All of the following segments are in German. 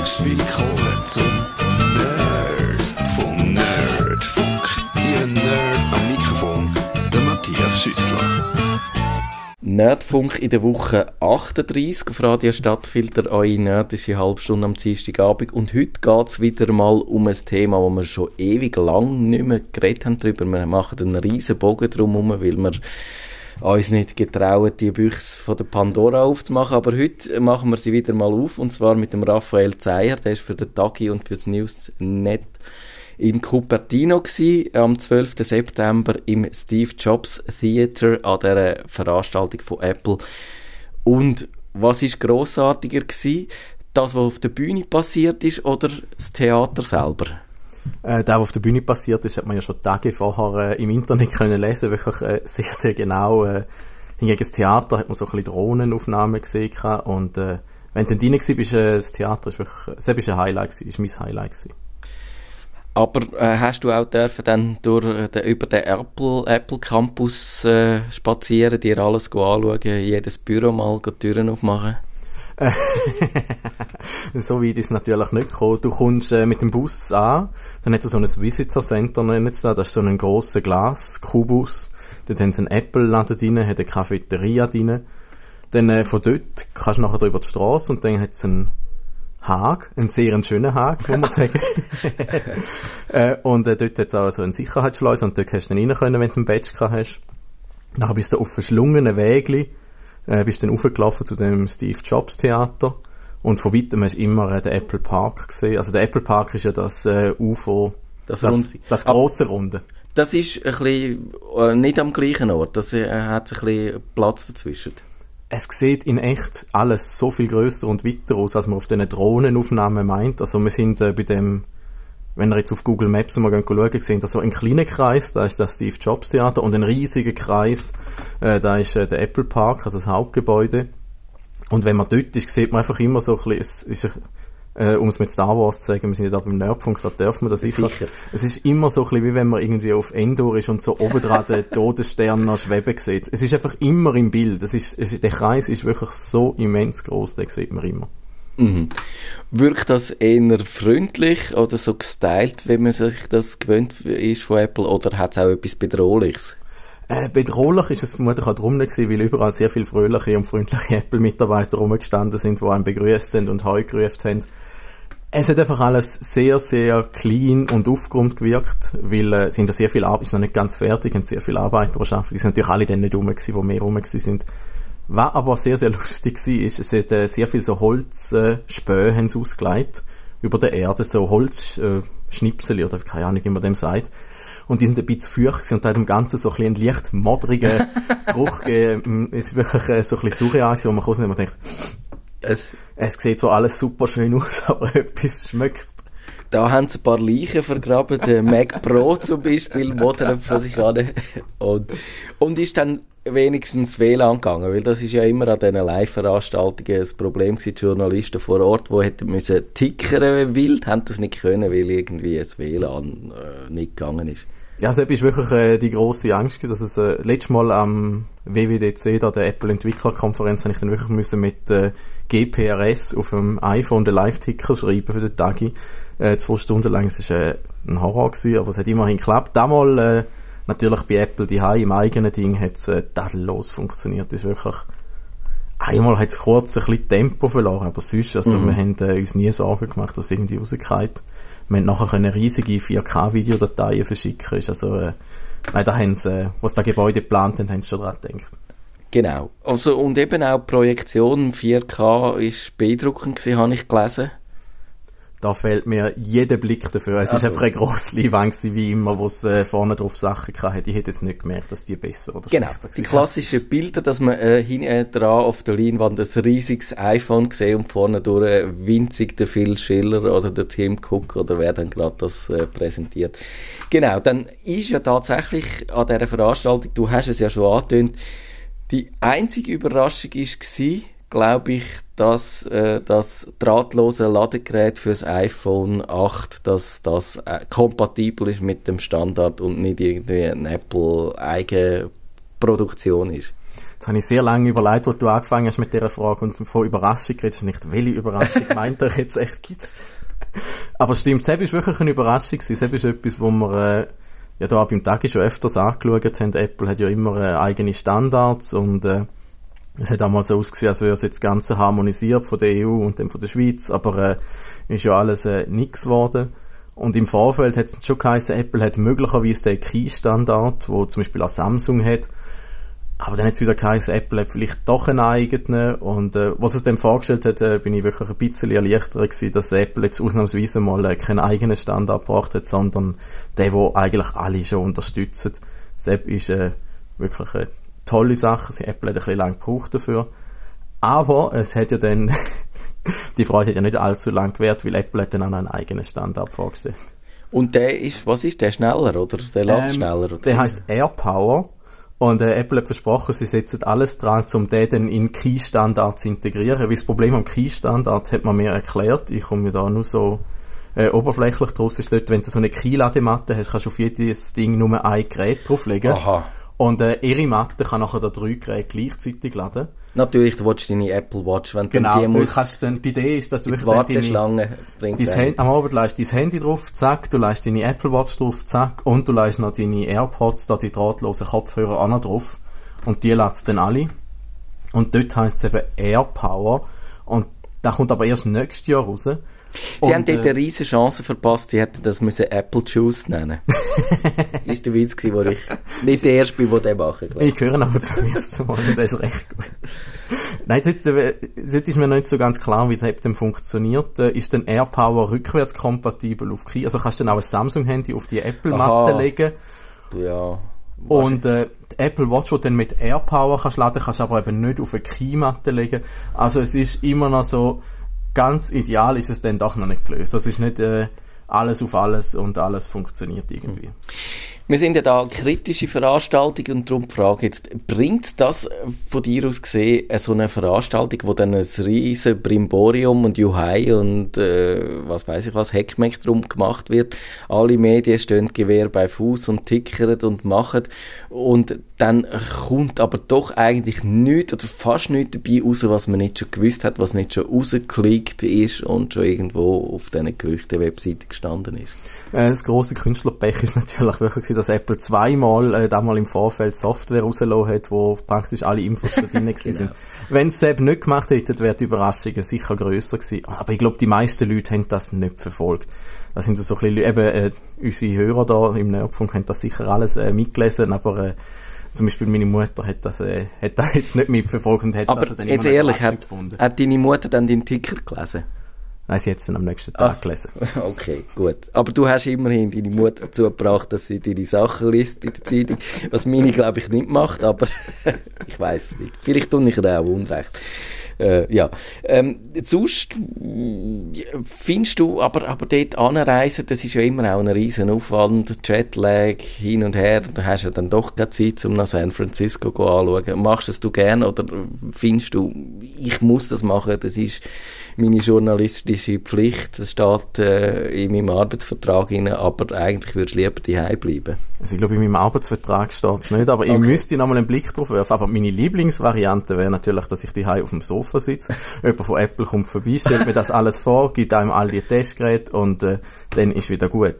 Herzlich willkommen zum Nerd vom Nerdfunk. Ihr Nerd am Mikrofon, der Matthias Schüssler. Nerdfunk in der Woche 38 auf Radio Stadtfilter, eure nerdische Halbstunde am Dienstagabend. Und heute geht es wieder mal um ein Thema, wo wir schon ewig lang nicht mehr geredet haben darüber. Wir machen einen riesen Bogen drum herum, weil wir uns nicht getrauen, die Büchse von der Pandora aufzumachen. Aber heute machen wir sie wieder mal auf, und zwar mit dem Raphael Zeyer, der ist für den Tagi und für das Newsnet in Cupertino gsi, am 12. September im Steve Jobs Theater an der Veranstaltung von Apple. Und was ist großartiger gsi? Das, was auf der Bühne passiert ist, oder das Theater selber? Äh, der, was auf der Bühne passiert ist, hat man ja schon Tage vorher äh, im Internet können lesen, wirklich äh, sehr, sehr genau. Äh, hingegen das Theater hat man so ein bisschen Drohnenaufnahmen gesehen und äh, wenn du dann rein warst, äh, das Theater ist wirklich, äh, das war ein Highlight, gewesen, ist mein Highlight gewesen. Aber äh, hast du auch dürfen dann durch, äh, den, über den Apple, Apple Campus äh, spazieren, dir alles anschauen, jedes Büro mal die Türen aufmachen? so weit ist es natürlich nicht gekommen. Du kommst äh, mit dem Bus an, dann hat es so ein Visitor Center, nennen sie da. Das ist so ein grosser Glaskubus. Dort haben sie einen Apple-Laden drin, hat eine Cafeteria drin. Dann äh, von dort kannst du nachher über die Straße und dann hat es einen Haag, einen sehr schönen Haag, muss man sagen. äh, und äh, dort hat es auch so einen Sicherheitsschleus und dort hast du dann rein können, wenn du einen Badge hast. Nachher bist du auf verschlungenen Wegli, äh, bist dann aufgelaufen zu dem Steve Jobs Theater und von weitem hast du immer äh, den Apple Park gesehen. Also der Apple Park ist ja das äh, UFO, Das, das, Rund- das grosse Runde. Das ist ein bisschen, äh, nicht am gleichen Ort. Das äh, hat ein bisschen Platz dazwischen. Es sieht in echt alles so viel größer und weiter aus, als man auf den Drohnenaufnahmen meint. Also wir sind äh, bei dem, wenn wir jetzt auf Google Maps mal schauen, sehen, dass so ein kleiner Kreis, da ist das Steve Jobs Theater und ein riesiger Kreis, äh, da ist äh, der Apple Park, also das Hauptgebäude. Und wenn man dort ist, sieht man einfach immer so ein bisschen, es ist, äh, um es mit Star Wars zu sagen, wir sind ja da beim Nerdfunk, da dürfen wir das sicher. Sicher. Es ist immer so ein bisschen, wie wenn man irgendwie auf Endor ist und so oben dran den Todesstern noch schweben sieht. Es ist einfach immer im Bild. Es ist, es der Kreis ist wirklich so immens groß, den sieht man immer. Mhm. Wirkt das eher freundlich oder so gestylt, wenn man sich das gewöhnt ist von Apple, oder hat es auch etwas Bedrohliches? Äh, bedrohlich ist es vermutlich auch darum nicht weil überall sehr viele fröhliche und freundliche Apple-Mitarbeiter rumgestanden sind, die einen begrüßt haben und Heu gerufen haben. Es hat einfach alles sehr, sehr clean und aufgeräumt gewirkt, weil äh, sind da sehr viele Arbeit, ist noch nicht ganz fertig, haben sehr viele Arbeiter, arbeiten. Die sind natürlich alle dann nicht rum gewesen, die mehr rum gewesen sind. Was aber sehr, sehr lustig war, ist, es hat äh, sehr viel so Holzspähe äh, haben ausgelegt über der Erde, so Holzschnipsel äh, oder keine Ahnung, wie man dem sagt. Und die sind ein bisschen feucht und hat dem Ganzen so ein bisschen leicht modrigen Geruch gegeben. Es ist wirklich äh, so ein bisschen surreal gewesen, wo man rausnimmt und denkt, Es, es sieht zwar alles super schön aus, aber etwas schmeckt. Da haben sie ein paar Leichen vergraben, der Mac Pro zum Beispiel, modern von sich an. Und, und ist dann wenigstens WLAN gegangen, weil das ist ja immer an diesen Live-Veranstaltungen das Problem gewesen, die Journalisten vor Ort, die hätten müssen tickern wild, haben das nicht können, weil irgendwie das WLAN äh, nicht gegangen ist. Ja, also ist wirklich äh, die große Angst, dass es äh, letztes Mal am WWDC, da der Apple Entwicklerkonferenz, habe ich dann wirklich müssen mit äh, GPRS auf dem iPhone den Live-Ticker schreiben für den Tagi. Äh, zwei Stunden lang, es war äh, ein Horror, gewesen, aber es hat immerhin geklappt. Damals, äh, natürlich bei Apple die im eigenen Ding, hat es äh, tadellos funktioniert. Das ist wirklich, einmal hat es kurz ein bisschen Tempo verloren, aber sonst, also Mhm. wir haben äh, uns nie Sorgen gemacht, dass irgendwie rausgeht. Wir haben nachher können riesige 4K-Videodateien verschicken. Ist also, äh, nein, da haben sie, äh, was das Gebäude geplant haben, haben sie schon dran gedacht. Genau. Also, und eben auch die Projektion 4K ist beeindruckend gewesen, habe ich gelesen. Da fehlt mir jeder Blick dafür. Es ist Also- einfach eine grosse Leinwand wie immer, wo es äh, vorne drauf Sachen hatte. Ich hätte jetzt nicht gemerkt, dass die besser oder Genau, die klassischen Bilder, dass man äh, hinten dran auf der Leinwand ein riesiges iPhone sieht und vorne durch äh, winzig der Phil Schiller oder der Tim Cook oder wer dann gerade das äh, präsentiert. Genau, dann ist ja tatsächlich an dieser Veranstaltung, du hast es ja schon angetönt, die einzige Überraschung war, glaube ich, dass äh, das drahtlose Ladegerät fürs iPhone 8, dass das äh, kompatibel ist mit dem Standard und nicht irgendwie eine Apple Eigenproduktion ist. Das habe ich sehr lange überlegt, wo du angefangen hast mit dieser Frage und von Überraschung redest. Nicht, welche Überraschung meint er jetzt echt gibt's? Aber stimmt, Seb ist wirklich eine Überraschung gewesen. Seb ist etwas, wo wir, äh, ja, da beim Tag schon öfters angeschaut haben. Apple hat ja immer äh, eigene Standards und, äh, es hat mal so ausgesehen, als wäre es jetzt das Ganze harmonisiert von der EU und dann von der Schweiz, aber äh, ist ja alles äh, nichts geworden. Und im Vorfeld hat es schon geheißen, Apple hat möglicherweise den Key-Standard, wo zum Beispiel auch Samsung hat. Aber dann hat es wieder geheißen, Apple hat vielleicht doch einen eigenen. Und äh, was es dann vorgestellt hat, äh, bin ich wirklich ein bisschen erleichtert gewesen, dass Apple jetzt ausnahmsweise mal äh, keinen eigenen Standard gebracht hat, sondern den, wo eigentlich alle schon unterstützen. Das App ist äh, wirklich eine tolle Sache. Apple hat ein bisschen lang gebraucht dafür. Aber es hat ja dann die Freude hat ja nicht allzu lang gewährt, weil Apple hat dann auch einen eigenen Standard vorgestellt. Und der ist, was ist der, schneller, oder? Der lädt ähm, schneller? Oder? Der heißt AirPower. Und äh, Apple hat versprochen, sie setzen alles dran, um den dann in Key-Standard zu integrieren. Weil das Problem am Key-Standard hat man mir erklärt. Ich komme mir da nur so äh, oberflächlich draus. Ist dort, wenn du so eine Key-Ladematte hast, kannst du auf jedes Ding nur ein Gerät drauflegen. Aha. Und äh, ihre Matte kann nachher da drei Geräte gleichzeitig laden. Natürlich, du willst deine Apple Watch, wenn genau, du die musst, kannst dann, die Idee ist, dass du die Warteschlange bringst. Am Abend leist dein Handy drauf, zack, du leist deine Apple Watch drauf, zack, und du leist noch deine AirPods, da die drahtlosen Kopfhörer auch noch drauf. Und die lädst dann alle. Und dort heisst es eben AirPower. Und da kommt aber erst nächstes Jahr raus. Sie und, haben dort eine riesige Chance verpasst, sie hätten das müssen Apple Juice nennen ist der Witz gewesen, wo ich nicht der Erste bin, der den mache. Ich höre aber zum ersten Mal und das ist recht gut. Nein, äh, dort ist mir nicht so ganz klar, wie das denn funktioniert. Äh, ist denn AirPower rückwärtskompatibel auf Key? Also kannst du dann auch ein Samsung-Handy auf die Apple-Matte legen? Ja. Und äh, die Apple Watch, die du dann mit AirPower kannst laden, kannst du aber eben nicht auf eine Keymatte legen. Also es ist immer noch so, ganz ideal ist es dann doch noch nicht gelöst. Das ist nicht äh, alles auf alles und alles funktioniert irgendwie. Wir sind ja da kritische Veranstaltung und darum die Frage jetzt, bringt das von dir aus gesehen so eine Veranstaltung, wo dann ein riesen Brimborium und Juhai und äh, was weiß ich was, Heckmeck drum gemacht wird, alle Medien stehen Gewehr bei Fuß und tickern und machen und dann kommt aber doch eigentlich nichts oder fast nichts dabei raus, was man nicht schon gewusst hat, was nicht schon rausgeklickt ist und schon irgendwo auf diesen Gerüchte-Webseiten gestanden ist. Äh, das große Künstlerpech ist natürlich wirklich, dass Apple zweimal äh, damals im Vorfeld Software rausgelassen hat, wo praktisch alle Infos schon drin genau. sind. Wenn es Sepp nicht gemacht hätte, wäre die Überraschung sicher grösser gewesen. Aber ich glaube, die meisten Leute haben das nicht verfolgt. Das sind so ein bisschen, eben, äh, unsere Hörer da im Nerdfunk haben das sicher alles äh, mitgelesen, aber äh, zum Beispiel meine Mutter hat das, äh, hat das jetzt nicht mitverfolgt und hat aber also dann jetzt ehrlich, hat, gefunden. hat deine Mutter dann den Ticker gelesen? Nein, sie hat es dann am nächsten Tag Ach, gelesen. Okay, gut. Aber du hast immerhin deine Mutter dazu gebracht, dass sie deine Sachen liest in der Zeitung, was meine, glaube ich, nicht macht, aber ich weiß es nicht. Vielleicht tue ich ihr auch Unrecht. Äh, ja. Ähm, sonst findest du, aber, aber dort anreisen, das ist ja immer auch ein riesen Aufwand, Jetlag, hin und her, da hast du ja dann doch keine Zeit, um nach San Francisco anzuschauen. Machst du es du gern oder findest du, ich muss das machen, das ist meine journalistische Pflicht. Das steht äh, in meinem Arbeitsvertrag rein, aber eigentlich würde ich lieber daheim bleiben. Also ich glaube, in meinem Arbeitsvertrag steht es nicht, aber okay. ich müsste noch mal einen Blick drauf werfen. Aber meine Lieblingsvariante wäre natürlich, dass ich daheim auf dem Sofa sitze. Jemand von Apple kommt vorbei, stellt mir das alles vor, gibt einem all die Testgeräte und äh, dann ist wieder gut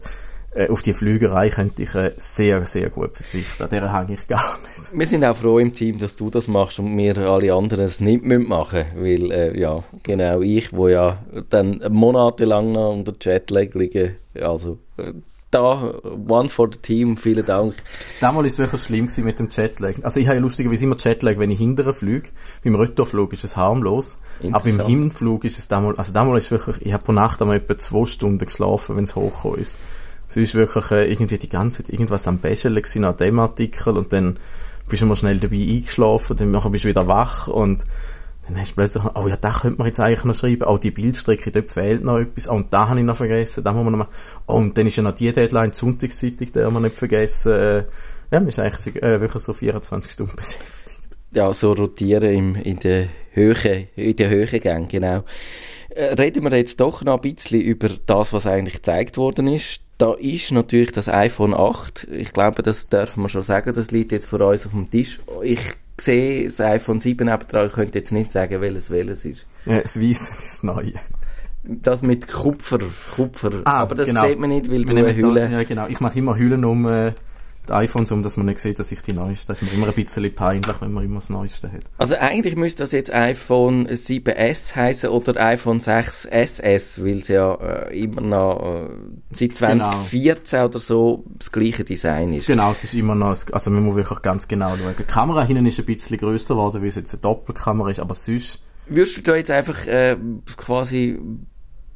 auf die Flügerei könnte ich äh, sehr, sehr gut verzichten. An der hänge ich gar nicht. Wir sind auch froh im Team, dass du das machst und wir alle anderen es nicht machen müssen, weil, äh, ja, genau ich, wo ja dann monatelang noch unter Jetlag liege, also äh, da, one for the team, vielen Dank. Damals war es wirklich schlimm mit dem Jetlag. Also ich habe ja lustigerweise immer Jetlag, wenn ich hinterher fliege. Beim Retourflug ist es harmlos. Aber im Hinflug ist es damals, also damals ist wirklich, ich habe pro Nacht einmal etwa zwei Stunden geschlafen, wenn es hochgekommen ist. Es ist wirklich äh, irgendwie die ganze Zeit irgendwas am Bäscheln gewesen an dem Artikel und dann bist du mal schnell dabei eingeschlafen, dann bist du wieder wach und dann hast du plötzlich, oh ja, da könnte man jetzt eigentlich noch schreiben, oh, die Bildstrecke, dort fehlt noch etwas, oh, und da habe ich noch vergessen, da muss man noch mal, oh, und dann ist ja noch die Deadline, die Sonntagszeitung, die haben wir nicht vergessen, äh, ja, man ist eigentlich äh, wirklich so 24 Stunden beschäftigt. Ja, so rotieren im, in der Höhe, in der Höhe gehen, genau. Äh, reden wir jetzt doch noch ein bisschen über das, was eigentlich gezeigt worden ist. Da ist natürlich das iPhone 8. Ich glaube, das darf man schon sagen. Das liegt jetzt vor uns auf dem Tisch. Ich sehe das iPhone 7 dran. Ich könnte jetzt nicht sagen, welches welches ist. Ja, das Weiße ist das Neue. Das mit Kupfer. Kupfer. Ah, Aber das genau. sieht man nicht, weil Wir du eine Hülle... Da, ja, genau. Ich mache immer Hüllen um äh, die iPhones, um dass man nicht sieht, dass ich die neueste. Das ist mir immer ein bisschen peinlich, wenn man immer das Neueste hat. Also eigentlich müsste das jetzt iPhone 7S heißen oder iPhone 6 SS, weil es ja äh, immer noch äh, seit 2014 oder so das gleiche Design ist. Genau, es ist immer noch, also man muss wirklich ganz genau schauen. Die Kamera hinten ist ein bisschen grösser geworden, weil es jetzt eine Doppelkamera ist, aber sonst, Würdest du da jetzt einfach äh, quasi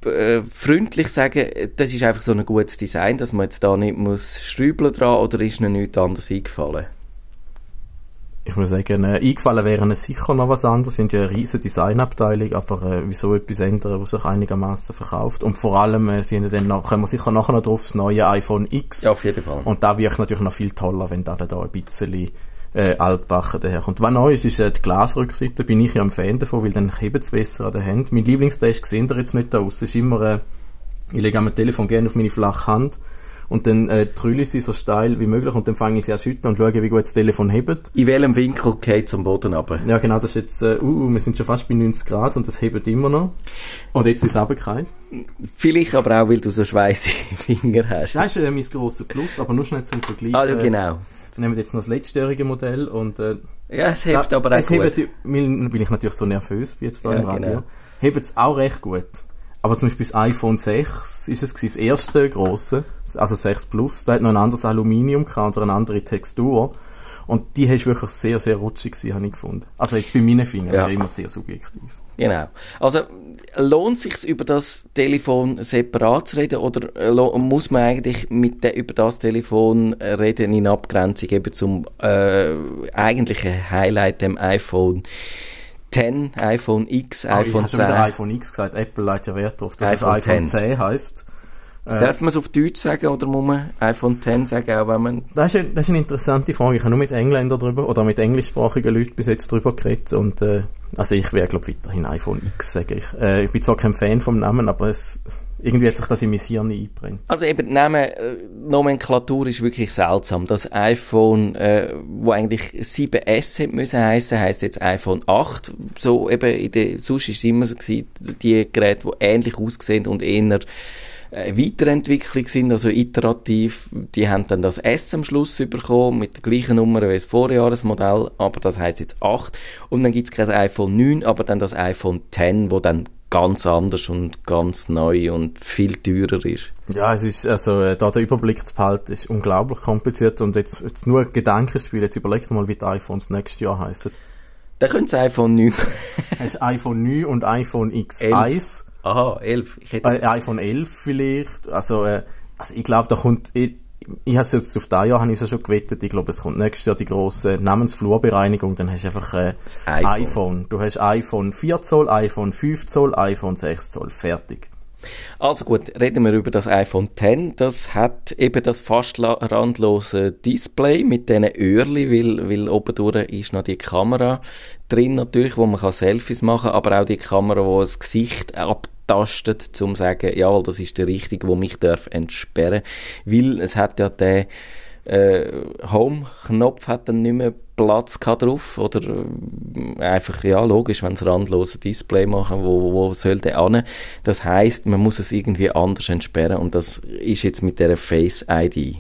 äh, freundlich sagen, das ist einfach so ein gutes Design, dass man jetzt da nicht muss schrübeln dran oder ist ihnen nichts anderes eingefallen? ich muss sagen, äh, eingefallen wäre ihnen sicher noch was anderes, sind ja eine riesige Designabteilung, aber äh, wieso etwas ändern, was sich einigermaßen verkauft. Und vor allem, äh, sie haben dann noch, kommen wir sicher nachher noch drauf, das neue iPhone X. Ja, auf jeden Fall. Und da wirkt natürlich noch viel toller, wenn da, da ein bisschen äh, altbacken daherkommt. Was neu ist, ist äh, die Glasrückseite. Bin ich ja ein Fan davon, weil dann hebt es besser an der Hand. Mein Lieblingstest sehen ihr jetzt nicht aus. Es ist immer, äh, ich lege am Telefon gerne auf meine flache Hand und dann äh, trülle ich sie so steil wie möglich und dann fange ich sie an schütteln und schaue, wie gut das Telefon hebt. In welchem Winkel geht es am Boden runter? Ja, genau, das ist jetzt, äh, uh, wir sind schon fast bei 90 Grad und das hebt immer noch. Und jetzt ist es runtergefallen. Vielleicht aber auch, weil du so schweißige Finger hast. Das ist äh, mein grosser Plus, aber nur schnell zum Vergleich. Also Äh, genau. Wir nehmen jetzt noch das letztjährige Modell und äh, Ja, es hebt aber auch es gut. hebt, weil, weil ich natürlich so nervös bin jetzt da Ja, im Radio, genau. hebt es auch recht gut. Aber zum Beispiel das iPhone 6 ist es gewesen, das erste grosse, also 6 Plus, da hat noch ein anderes Aluminium gehabt oder eine andere Textur. Und die ist wirklich sehr, sehr rutschig gewesen, habe ich gefunden. Also jetzt bei meinen Fingern, das Ja. ist ja immer sehr subjektiv. Genau. Also lohnt sich über das Telefon separat zu reden oder äh, muss man eigentlich mit de, über das Telefon reden in Abgrenzung eben zum äh, eigentlichen Highlight dem iPhone 10, iPhone X, Ah, ich iPhone habe schon 10. wieder iPhone X gesagt, Apple legt ja Wert darauf, dass iPhone es iPhone 10. 10 heisst. Äh, Darf man es auf Deutsch sagen oder muss man iPhone 10 sagen, auch wenn man Das ist, eine, das ist eine interessante Frage. Ich habe nur mit Engländern drüber oder mit englischsprachigen Leuten bis jetzt drüber geredet. Und, äh, also ich werde, glaube weiterhin iPhone X, sage ich. Äh, ich bin zwar kein Fan vom Namen, aber es, irgendwie hat sich das in mein Hirn eingebrennt. Also eben die Namen, äh, Nomenklatur ist wirklich seltsam. Das iPhone, äh, wo eigentlich 7S hätte müssen heißen, heißt jetzt iPhone 8. So eben in der, sonst ist es immer so gewesen, die Geräte, die ähnlich aussehen und eher äh, Weiterentwicklung sind, also iterativ. Die haben dann das S am Schluss bekommen, mit der gleichen Nummer wie das Vorjahresmodell, aber das heißt jetzt 8. Und dann gibt es kein iPhone 9, aber dann das iPhone 10, wo dann ganz anders und ganz neu und viel teurer ist. Ja, es ist, also, äh, da den Überblick zu behalten, ist unglaublich kompliziert. Und jetzt, jetzt nur Gedankenspiel. Jetzt überlegt mal, wie die iPhones nächstes Jahr heißen. Dann könnte das iPhone 9. Hast iPhone 9 und iPhone X1. Aha, 11. Ich hätte Äh, iPhone 11 vielleicht. Also, äh, also ich glaube, da kommt, ich, ich habe jetzt auf das Jahr habe ich ja schon gewettet. Ich glaube, es kommt nächstes Jahr die grosse Namensflurbereinigung. Dann hast du einfach äh, iPhone. iPhone. Du hast iPhone 4 Zoll, iPhone 5 Zoll, iPhone 6 Zoll. Fertig. Also gut, reden wir über das iPhone X. Das hat eben das fast randlose Display mit diesen Öhrli, weil, weil oben ist noch die Kamera drin natürlich, wo man kann Selfies machen aber auch die Kamera, die das Gesicht abtastet, zum zu sagen, jawohl, das ist der richtige, wo mich darf entsperren. Weil es hat ja den äh, Home-Knopf hat dann nicht mehr Platz drauf oder äh, einfach, ja, logisch, wenn sie randlose Display machen, wo, wo soll der an? Das heißt, man muss es irgendwie anders entsperren und das ist jetzt mit der Face-ID.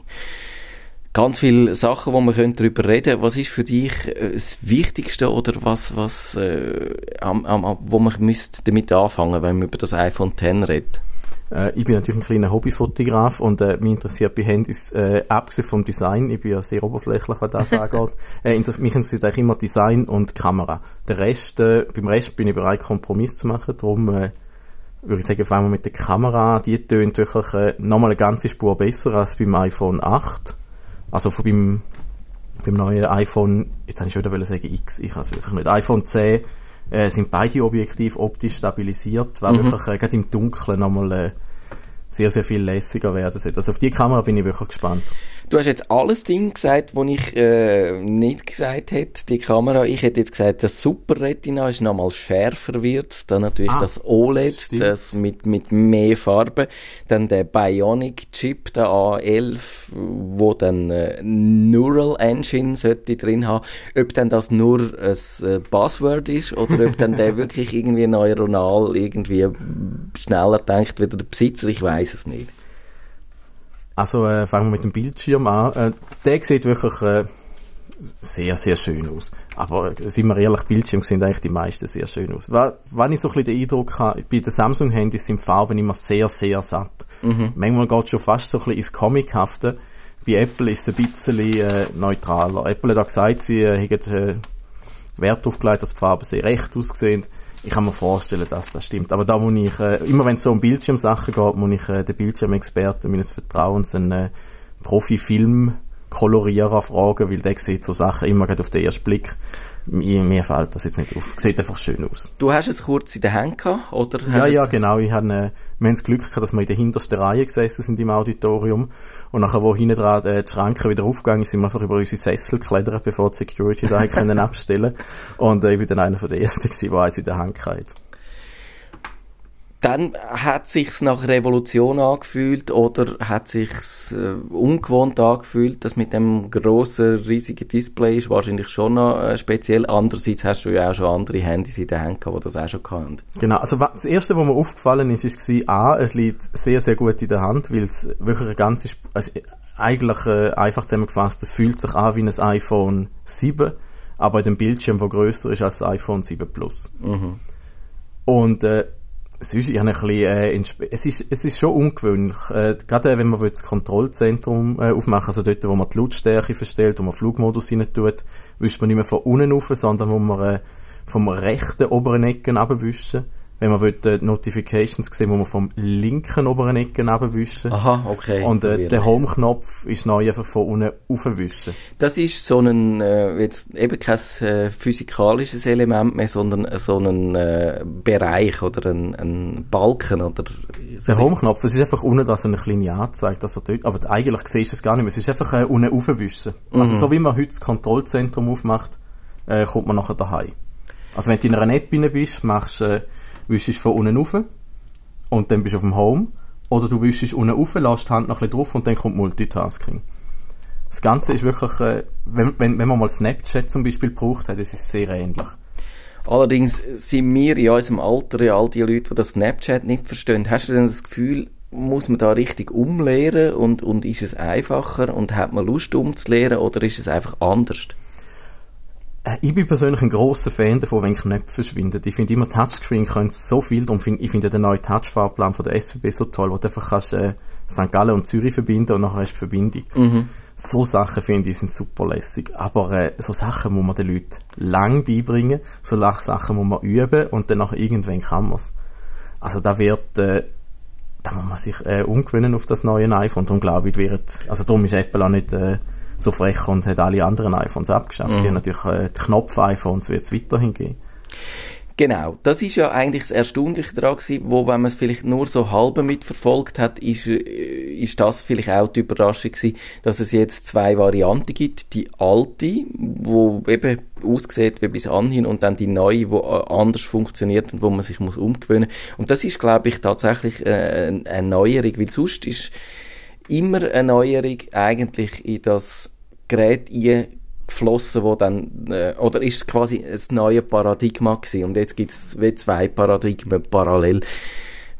Ganz viele Sachen, wo man könnte darüber reden. Was ist für dich äh, das Wichtigste oder was, was, äh, am, am- wo man müsste damit anfangen, wenn man über das iPhone X redet? Äh, ich bin natürlich ein kleiner Hobbyfotograf und äh, mich interessiert bei Handys, äh, abgesehen vom Design, ich bin ja sehr oberflächlich, was das angeht, äh, mich interessiert eigentlich immer Design und Kamera. Der Rest, äh, beim Rest bin ich bereit, Kompromiss zu machen, darum äh, würde ich sagen, fangen wir mit der Kamera an. Die tönt wirklich äh, nochmal eine ganze Spur besser als beim iPhone 8. Also von beim, beim neuen iPhone, jetzt habe ich schon wieder sagen X, ich kann es wirklich nicht. iPhone 10 äh, sind beide Objektive optisch stabilisiert, weil Mhm. wirklich äh, gerade im Dunkeln nochmal äh, sehr, sehr viel lässiger werden sollte. Also auf die Kamera bin ich wirklich gespannt. Du hast jetzt alles Ding gesagt, was ich äh, nicht gesagt hätte, die Kamera. Ich hätte jetzt gesagt, das Super Retina ist nochmal schärfer wird. Dann natürlich Ah, das OLED, stimmt. das mit, mit mehr Farbe. Dann der Bionic Chip, der A11, wo dann äh, Neural Engine sollte drin haben. Ob dann das nur ein äh, Buzzword ist oder ob dann der wirklich irgendwie neuronal irgendwie schneller denkt wie der Besitzer, ich weiß es nicht. Also äh, fangen wir mit dem Bildschirm an. Äh, der sieht wirklich äh, sehr, sehr schön aus. Aber äh, sind wir ehrlich, Bildschirme sehen eigentlich die meisten sehr schön aus. Wa- Wenn ich so ein bisschen den Eindruck habe, bei den Samsung-Handys sind die Farben immer sehr, sehr satt. Manchmal geht es schon fast so ein bisschen ins Comichafte. Bei Apple ist es ein bisschen äh, neutraler. Apple hat auch gesagt, sie äh, hätten äh, Wert darauf gelegt, dass die Farben sehr recht aussehen. Ich kann mir vorstellen, dass das stimmt. Aber da muss ich, äh, immer wenn es so um Bildschirmsachen geht, muss ich äh, den Bildschirmexperten meines Vertrauens, einen äh, Profi-Film-Kolorierer fragen, weil der sieht so Sachen immer gerade auf den ersten Blick. Mir, mir fällt das jetzt nicht auf. Sieht einfach schön aus. Du hast es kurz in der Hand gehabt, oder? Ja, ja, genau. Ich hab, äh, wir haben das Glück gehabt, dass wir in der hintersten Reihe gesessen sind im Auditorium. Und nachher, wo hinten dran äh, die Schranke wieder aufgegangen sind wir einfach über unsere Sessel geklettert, bevor die Security da können abstellen Und äh, ich bin dann einer von den Ersten gewesen, der eins in der Hand hatte. Dann hat sich's nach Revolution angefühlt oder hat sich's äh, ungewohnt angefühlt, das mit dem grossen, riesigen Display ist wahrscheinlich schon noch äh, speziell. Andererseits hast du ja auch schon andere Handys in der Hand gehabt, die das auch schon hatten. Genau, also das Erste, was mir aufgefallen ist, ist gewesen, A, es liegt sehr, sehr gut in der Hand, weil es wirklich eine ganze, Sp- also eigentlich äh, einfach zusammengefasst, es fühlt sich an wie ein iPhone 7, aber in dem Bildschirm, der grösser ist als das iPhone 7 Plus. Und äh, sonst, ich habe ein bisschen, äh, es, ist, es ist schon ungewöhnlich, äh, gerade äh, wenn man das Kontrollzentrum äh, aufmachen also dort, wo man die Lautstärke verstellt, wo man Flugmodus rein tut, wischt man nicht mehr von unten rauf, sondern wo man äh, vom rechten oberen Ecken abwischen. Wenn man will, die Notifications sehen, wo man vom linken oberen Ecken abwischen. Aha, okay. Und äh, der Home-Knopf ist neu einfach von unten aufwischen. Das ist so ein, äh, jetzt eben kein äh, physikalisches Element mehr, sondern äh, so ein äh, Bereich oder ein, ein Balken oder so Der Home-Knopf, es ist einfach unten da so eine kleine Anzeige, dass er dort, aber eigentlich siehst du es gar nicht mehr. Es ist einfach äh, unten aufwischen. Also so wie man heute das Kontrollzentrum aufmacht, äh, kommt man nachher daheim. Also wenn du in einer App bist, machst, äh, wischst von unten rauf und dann bist du auf dem Home. Oder du wischst unten rauf, lässt die Hand noch ein bisschen drauf und dann kommt Multitasking. Das Ganze ist wirklich, äh, wenn, wenn, wenn man mal Snapchat zum Beispiel braucht, hat, das ist sehr ähnlich. Allerdings sind wir in unserem Alter ja all die Leute, die das Snapchat nicht verstehen. Hast du denn das Gefühl, muss man da richtig umlehren und, und ist es einfacher und hat man Lust umzulehren oder ist es einfach anders? Äh, Ich bin persönlich ein grosser Fan davon, wenn Knöpfe verschwinden. Ich finde immer, Touchscreen können so viel, und find, ich finde den neuen Touchfahrplan von der SWB so toll, wo du einfach kannst, äh, St. Gallen und Zürich verbinden und nachher hast du die Verbindung. So Sachen finde ich sind super lässig. Aber äh, so Sachen muss man den Leuten lang beibringen, so Sachen muss man üben und dann nachher irgendwann kann man es. Also da wird, äh, da muss man sich äh, umgewöhnen auf das neue iPhone. Darum glaube ich, wird, also darum ist Apple auch nicht äh, so frech und hat alle anderen iPhones abgeschafft. Die haben natürlich äh, die Knopf-iPhones wird es weiterhin geben. Genau, das ist ja eigentlich das Erstaunliche daran gewesen, wo, wenn man es vielleicht nur so halb mitverfolgt hat, ist, äh, ist das vielleicht auch die Überraschung gewesen, dass es jetzt zwei Varianten gibt. Die alte, wo eben aussieht wie bis anhin und dann die neue, wo äh, anders funktioniert und wo man sich muss umgewöhnen. Und das ist, glaube ich, tatsächlich äh, eine Neuerung, weil sonst ist immer eine Neuerung eigentlich in das Gerät geflossen, wo dann, äh, oder ist es quasi ein neues Paradigma gewesen und jetzt gibt es wie zwei Paradigmen parallel.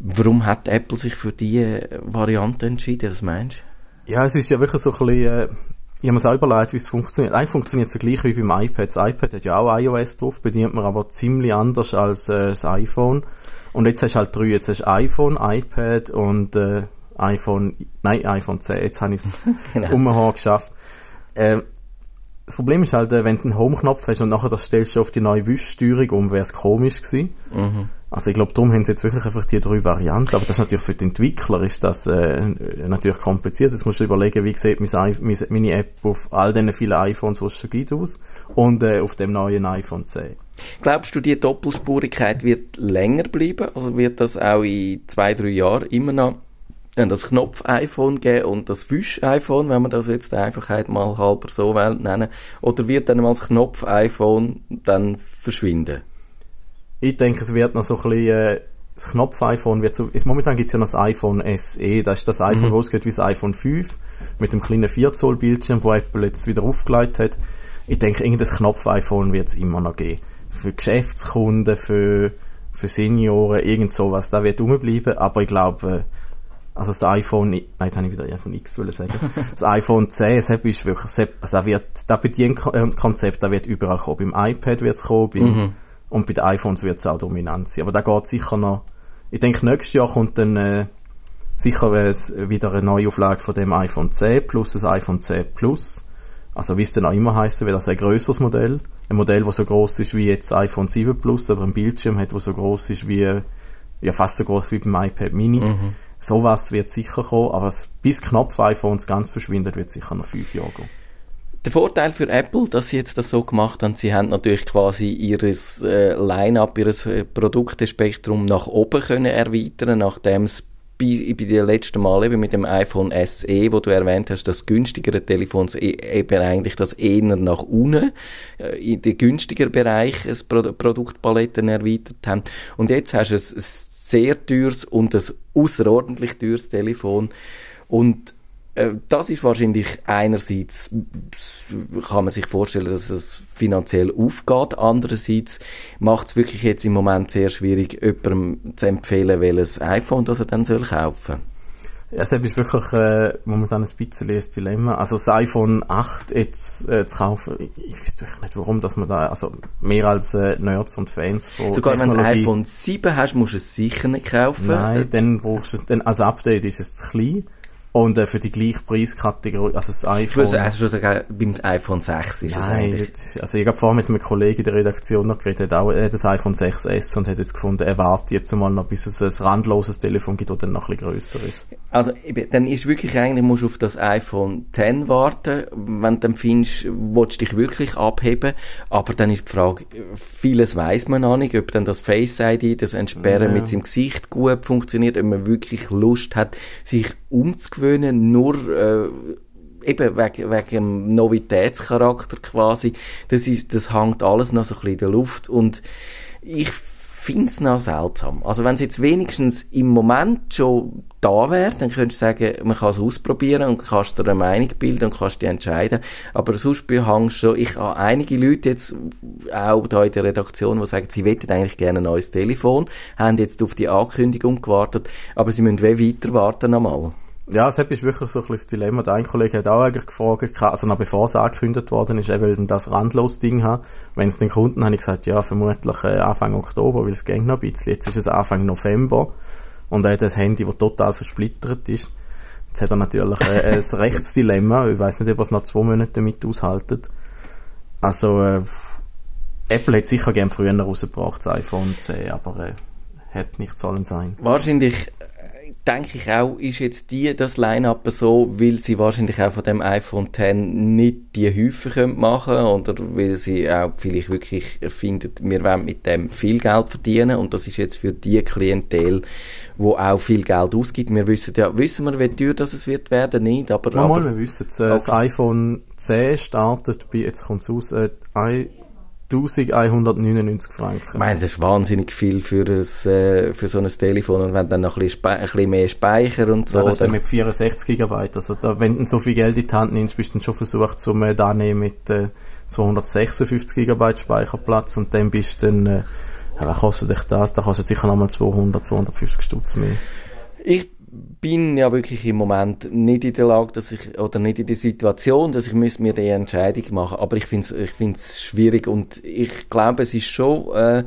Warum hat Apple sich für diese Variante entschieden? Was meinst Ja, es ist ja wirklich so ein bisschen, äh, ich habe mir auch überlegt, wie es funktioniert. Eigentlich funktioniert es so gleich wie beim iPad. Das iPad hat ja auch iOS drauf, bedient man aber ziemlich anders als äh, das iPhone. Und jetzt hast du halt drei. Jetzt hast du iPhone, iPad und äh, iPhone, nein, iPhone 10. Jetzt habe ich es Genau. umher geschafft. Ähm, das Problem ist halt, äh, wenn du einen Home-Knopf hast und nachher das stellst du auf die neue Wischsteuerung um, wäre es komisch gewesen. Also ich glaube, darum haben sie jetzt wirklich einfach die drei Varianten. Aber das ist natürlich für die Entwickler ist das äh, natürlich kompliziert. Jetzt musst du überlegen, wie sieht mein, meine App auf all den vielen iPhones, die es schon gibt, aus und äh, auf dem neuen iPhone 10. du? Glaubst du, die Doppelspurigkeit wird länger bleiben? Also wird das auch in zwei, drei Jahren immer noch dann das Knopf-iPhone geben und das Wisch-iPhone, wenn man das jetzt der Einfachheit mal halber so nennen, oder wird dann mal das Knopf-iPhone dann verschwinden? Ich denke, es wird noch so ein bisschen, äh, das Knopf-iPhone wird so, jetzt momentan gibt es ja noch das iPhone SE, das ist das iPhone, mhm. rausgeht wie das iPhone 5, mit dem kleinen 4 Zoll Bildschirm, wo Apple jetzt wieder aufgelegt hat. Ich denke, irgendein Knopf-iPhone wird es immer noch geben. Für Geschäftskunden, für, für Senioren, irgend sowas, da wird rumbleiben, aber ich glaube, also das iPhone, nein, jetzt habe ich wieder iPhone X sagen. Das iPhone 10, das ist wirklich, also da wird, da Bedienkonzept, da wird überall kommen. Beim iPad wird es kommen, beim, mhm. und bei den iPhones wird es auch dominant sein. Aber da geht sicher noch, ich denke, nächstes Jahr kommt dann, äh, sicher wieder eine Neuauflage von dem iPhone 10 plus das iPhone 10 Plus. Also wie es dann auch immer heißen wird, also ein größeres Modell. Ein Modell, das so groß ist wie jetzt iPhone 7 Plus, aber ein Bildschirm hat, das so groß ist wie, ja fast so groß wie beim iPad Mini. Mhm. Sowas wird sicher kommen, aber bis Knopf-iPhones ganz verschwindet, wird sicher noch fünf Jahre gehen. Der Vorteil für Apple, dass sie jetzt das so gemacht haben, sie haben natürlich quasi ihres äh, Line-up, ihres äh, Produktespektrum nach oben können erweitern, nachdem es bei, bei den letzten Mal eben mit dem iPhone SE, wo du erwähnt hast, das günstigere Telefon e, eben eigentlich das eher nach unten äh, in den günstigeren Bereich das Pro Produktpaletten erweitert haben. Und jetzt hast du ein sehr teures und ein außerordentlich teures Telefon und äh, das ist wahrscheinlich einerseits, kann man sich vorstellen, dass es finanziell aufgeht. Andererseits macht es wirklich jetzt im Moment sehr schwierig, jemandem zu empfehlen, welches iPhone das er dann soll kaufen ja, es ist wirklich äh, momentan ein bisschen ein Dilemma. Also das iPhone 8 jetzt äh, zu kaufen, ich, ich wüsste nicht, warum, dass man da, also mehr als äh, Nerds und Fans von Sogar wenn du ein iPhone 7 hast, musst du es sicher nicht kaufen. Nein, dann brauchst du es, dann als Update ist es zu klein. Und äh, für die gleiche Preiskategorie, also das iPhone... Also schon sagen, beim iPhone 6 ist Nein, es eigentlich... also ich habe vorhin mit einem Kollegen in der Redaktion noch geredet, hat auch äh, das iPhone 6S und hat jetzt gefunden, er wartet jetzt mal noch, bis es ein randloses Telefon gibt, das dann noch ein bisschen grösser ist. Also dann ist wirklich eigentlich, musst du auf das iPhone 10 warten, wenn du dann findest, willst du dich wirklich abheben, aber dann ist die Frage, vieles weiß man noch nicht, ob dann das Face ID, das Entsperren ja. mit seinem Gesicht gut funktioniert, ob man wirklich Lust hat, sich umzugewöhnen, nur äh, eben wegen, wegen dem Novitätscharakter quasi. Das ist, das hängt alles noch so ein bisschen in der Luft und ich finde es noch seltsam. Also wenn es jetzt wenigstens im Moment schon da wäre, dann könntest du sagen, man kann es ausprobieren und kannst dir eine Meinung bilden und kannst dich entscheiden. Aber sonst behängst schon, ich habe einige Leute jetzt auch da in der Redaktion, die sagen, sie hätten eigentlich gerne ein neues Telefon, haben jetzt auf die Ankündigung gewartet, aber sie müssen wie weiter warten nochmal. Ja, es ist wirklich so ein bisschen das Dilemma. Der ein Kollege hat auch eigentlich gefragt, also noch bevor es angekündigt worden ist, er will dann das Randlos-Ding haben. Wenn es den Kunden, habe ich gesagt, ja, vermutlich äh, Anfang Oktober, weil es geht noch ein bisschen. Jetzt ist es Anfang November und er hat ein Handy, das total versplittert ist. Jetzt hat er natürlich äh, ein Rechtsdilemma. Ich weiß nicht, ob er es noch zwei Monate damit aushaltet. Also, äh, Apple hat sicher gern früher rausgebracht, das iPhone 10, aber äh, hätte nicht sollen sein. Wahrscheinlich denke ich auch, ist jetzt die, das Line-Up so, weil sie wahrscheinlich auch von dem iPhone X nicht die Häufe können machen oder weil sie auch vielleicht wirklich finden, wir wollen mit dem viel Geld verdienen und das ist jetzt für die Klientel, wo auch viel Geld ausgibt. Wir wissen ja, wissen wir, wie teuer das es wird werden, nicht, aber... Mal, aber, wir wissen es. Äh, okay. Das iPhone 10 startet bei, jetzt kommt es aus, äh, 1199 Franken. Ich meine, das ist wahnsinnig viel für, ein, äh, für so ein Telefon und wenn dann noch ein bisschen, ein bisschen mehr Speicher und so. Ja, das ist dann mit 64 GB. Also da, wenn du so viel Geld in die Hand nimmst, bist du dann schon versucht, zum äh, da nehmen mit äh, 256 GB Speicherplatz und dann bist du dann, äh, ja, was kostet dich das? Da kostet sicher nochmal 200, 250 Stutz mehr. Ich bin ja wirklich im Moment nicht in der Lage, dass ich, oder nicht in der Situation, dass ich mir die Entscheidung machen Aber ich finde es ich find's schwierig und ich glaube, es ist schon äh,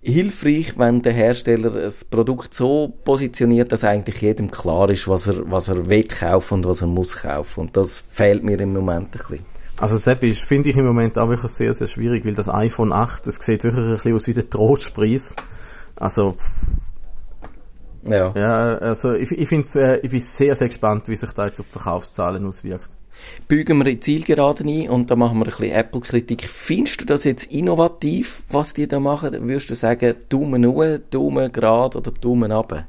hilfreich, wenn der Hersteller das Produkt so positioniert, dass eigentlich jedem klar ist, was er, was er will kaufen und was er muss kaufen. Und das fehlt mir im Moment ein bisschen. Also Sepp finde ich im Moment auch wirklich sehr, sehr schwierig, weil das iPhone 8, das sieht wirklich ein bisschen aus wie der Trostpreis. Also ja. Ja, also ich, ich, find's, äh, ich bin sehr, sehr gespannt, wie sich da jetzt auf die Verkaufszahlen auswirkt. Bügen wir in die Zielgerade ein und da machen wir ein bisschen Apple-Kritik. Findest du das jetzt innovativ, was die da machen? Würdest du sagen, Daumen hoch, Daumen gerade oder Daumen runter?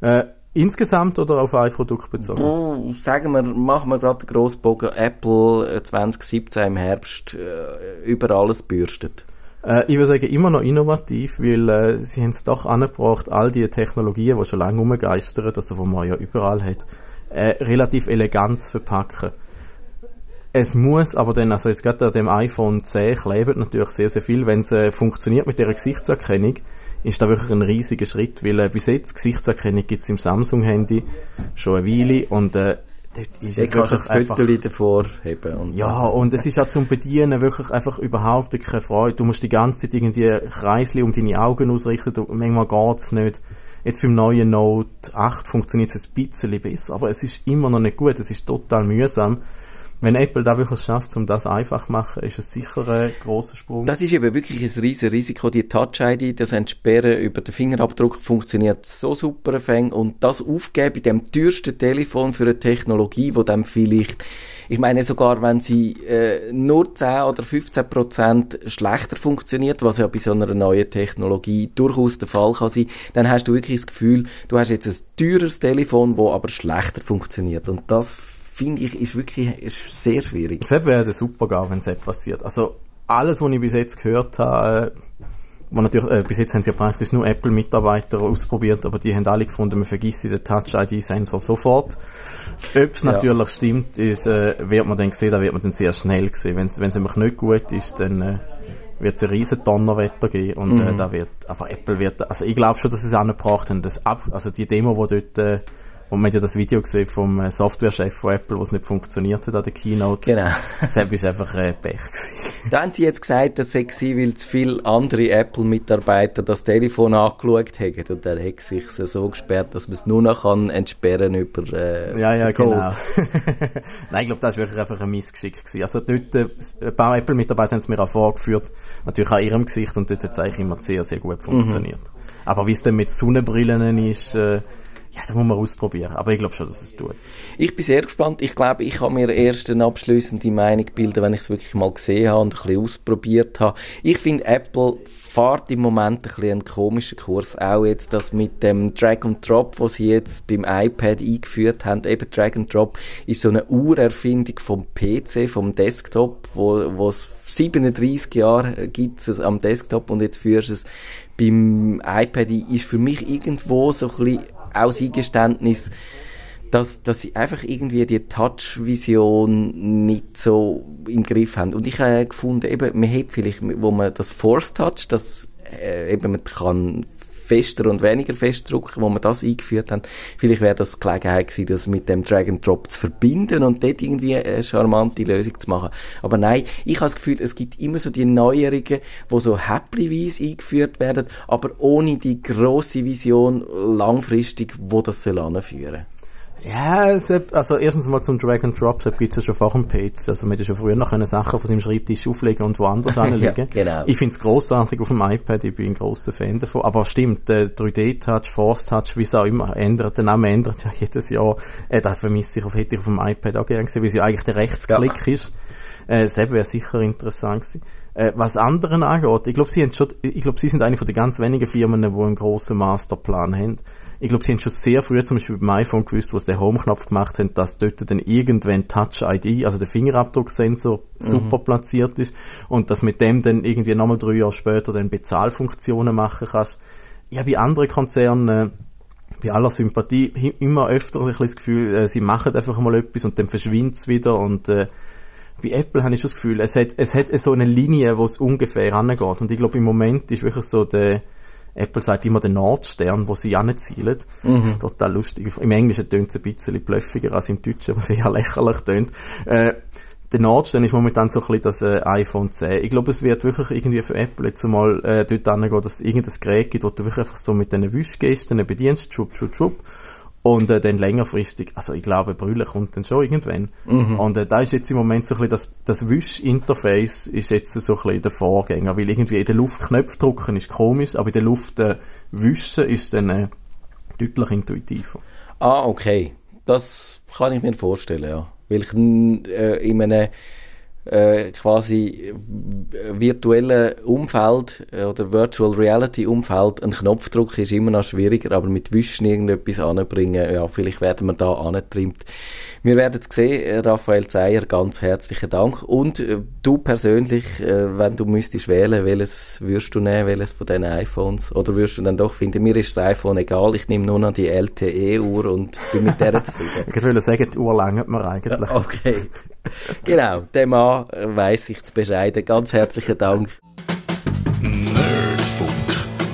Äh, Insgesamt oder auf ein Produkt bezogen? Oh, sagen wir, machen wir gerade den Grossbogen Apple 2017 im Herbst äh, über alles bürstet. Äh, ich würde sagen, immer noch innovativ, weil äh, sie haben es doch angebracht, all die Technologien, die schon lange rumgeistern, also wo man ja überall hat, äh, relativ elegant zu verpacken. Es muss aber dann, also jetzt gerade an dem iPhone 10 klebt natürlich sehr, sehr viel. Wenn es äh, funktioniert mit der Gesichtserkennung, ist da wirklich ein riesiger Schritt, weil äh, bis jetzt Gesichtserkennung gibt es im Samsung-Handy schon eine Weile und äh, dort ist es wirklich das einfach... davor haben. Und ja, und es ist auch zum Bedienen wirklich einfach überhaupt keine Freude. Du musst die ganze Zeit irgendwie Kreisli um deine Augen ausrichten, du, manchmal geht's nicht. Jetzt beim neuen Note 8 funktioniert es ein bisschen besser, aber es ist immer noch nicht gut, es ist total mühsam wenn Apple da wirklich schafft, um das einfach zu machen, ist es sicher ein grosser Sprung. Das ist eben wirklich ein riesiges Risiko. Die Touch-ID, das Entsperren über den Fingerabdruck funktioniert so super fäng und das Aufgeben bei dem teuersten Telefon für eine Technologie, wo dann vielleicht ich meine, sogar wenn sie äh, nur 10 oder 15 Prozent schlechter funktioniert, was ja bei so einer neuen Technologie durchaus der Fall kann sein, dann hast du wirklich das Gefühl, du hast jetzt ein teures Telefon, das aber schlechter funktioniert. Und das finde ich, ist wirklich ist sehr schwierig. Es wäre super geil, wenn es passiert. Also alles, was ich bis jetzt gehört habe, wo natürlich, äh, bis jetzt haben sie ja praktisch nur Apple-Mitarbeiter ausprobiert, aber die haben alle gefunden, man vergisst den Touch-ID-Sensor sofort. Ob es ja. natürlich stimmt, ist, äh, wird man dann sehen, da wird man dann sehr schnell sehen. Wenn es nämlich nicht gut ist, dann äh, wird es ein riesen Donnerwetter geben und äh, mhm. äh, da wird, aber Apple wird, also ich glaube schon, dass sie es angebracht haben, das ab, also die Demo, die dort äh, und man hat ja das Video gesehen vom äh, Softwarechef von Apple, was nicht funktioniert hat an der Keynote. Genau. das war einfach ein äh, Pech. Da haben sie jetzt gesagt, dass sei weil zu viele andere Apple-Mitarbeiter das Telefon angeschaut haben. Und dann hat sich so gesperrt, dass man es nur noch kann entsperren über äh, Ja, ja, genau. Nein, ich glaube, das war wirklich einfach ein Missgeschick. Gewesen. Also dort, äh, ein paar Apple-Mitarbeiter haben es mir auch vorgeführt, natürlich an ihrem Gesicht, und dort hat es eigentlich immer sehr, sehr gut funktioniert. Mhm. Aber wie es dann mit Sonnenbrillen ist, äh, ja, da muss man ausprobieren. Aber ich glaube schon, dass es tut. Ich bin sehr gespannt. Ich glaube, ich kann mir erst eine abschließende Meinung bilden, wenn ich es wirklich mal gesehen habe und ein bisschen ausprobiert habe. Ich finde, Apple fährt im Moment ein bisschen einen komischen Kurs. Auch jetzt das mit dem Drag and Drop, was sie jetzt beim iPad eingeführt haben. Eben Drag and Drop ist so eine Urerfindung vom PC, vom Desktop, wo es 37 Jahre gibt es am Desktop und jetzt führst du es beim iPad ein. Ist für mich irgendwo so ein bisschen auch das Eingeständnis, dass, dass sie einfach irgendwie die Touch-Vision nicht so im Griff haben. Und ich habe gefunden, eben, man hat vielleicht, wo man das Force Touch, das äh, eben man kann fester und weniger fest drucken, wo wir das eingeführt haben. Vielleicht wäre das Gelegenheit gewesen, das mit dem Drag and Drop zu verbinden und dort irgendwie eine charmante Lösung zu machen. Aber nein, ich habe das Gefühl, es gibt immer so die Neuerungen, die so happyweise eingeführt werden, aber ohne die grosse Vision langfristig, wo das soll anführen. Ja, Sepp, also erstens mal zum Drag and Drop, Sepp gibt's ja schon vor dem PC. Also man hätte schon früher noch eine Sachen von seinem Schreibtisch auflegen und woanders anlegen. ja, genau. Ich find's grossartig auf dem iPad, ich bin ein grosser Fan davon. Aber stimmt, der 3D-Touch, Force-Touch, wie es auch immer ändert, der Name ändert ja jedes Jahr. Äh, da vermisse ich, auf, hätte ich auf dem iPad auch gerne gesehen, weil es ja eigentlich der Rechtsklick ja. ist. Äh, Sepp wäre sicher interessant gewesen. Äh, was anderen angeht, ich glaube, sie, haben schon, ich glaub, sie sind eine von den ganz wenigen Firmen, die einen grossen Masterplan haben ich glaube, sie haben schon sehr früh zum Beispiel beim iPhone gewusst, wo sie den Home-Knopf gemacht haben, dass dort dann irgendwann Touch-ID, also der Fingerabdrucksensor, mhm. super platziert ist und dass mit dem dann irgendwie nochmal drei Jahre später dann Bezahlfunktionen machen kannst. Ich habe bei anderen Konzernen äh, bei aller Sympathie immer öfter ein das Gefühl, äh, sie machen einfach mal etwas und dann verschwindet es wieder und äh, bei Apple habe ich schon das Gefühl, es hat, es hat so eine Linie, wo es ungefähr angeht und ich glaube im Moment ist wirklich so der Apple sagt immer den Nordstern, wo sie anzielen. Mhm. Total lustig. Im Englischen tönt es ein bisschen blöffiger als im Deutschen, was eher lächerlich tönt. Äh, der Nordstern ist momentan so ein bisschen das äh, iPhone 10. Ich glaube, es wird wirklich irgendwie für Apple jetzt mal äh, dort angehen, dass es irgendein Gerät gibt, wo du wirklich einfach so mit diesen Wischgesten bedienst, schwupp, schwupp, schwupp und äh, dann längerfristig, also ich glaube, Brille kommt dann schon irgendwann. Mhm. Und äh, da ist jetzt im Moment so ein bisschen das, das Wisch-Interface ist jetzt so ein bisschen der Vorgänger, weil irgendwie in der Luft Knöpfe drücken ist komisch, aber in der Luft äh, wischen ist dann äh, deutlich intuitiver. Ah, okay. Das kann ich mir vorstellen, ja. Weil ich äh, in einem äh, quasi virtuellen Umfeld oder Virtual Reality Umfeld ein Knopfdruck ist immer noch schwieriger, aber mit Wischen irgendetwas anbringen, ja, vielleicht werden wir da angetrimmt. Wir werden es sehen, äh, Raphael Zeyer, ganz herzlichen Dank. Und äh, du persönlich, äh, wenn du müsstest wählen, welches würdest du nehmen, welches von diesen iPhones? Oder würdest du dann doch finden, mir ist das iPhone egal, ich nehme nur noch die LTE-Uhr und bin mit der zufrieden? ich würde sagen, die Uhr langt mir eigentlich. Okay. genau, dem Mann weiss ich zu bescheiden. Ganz herzlichen Dank.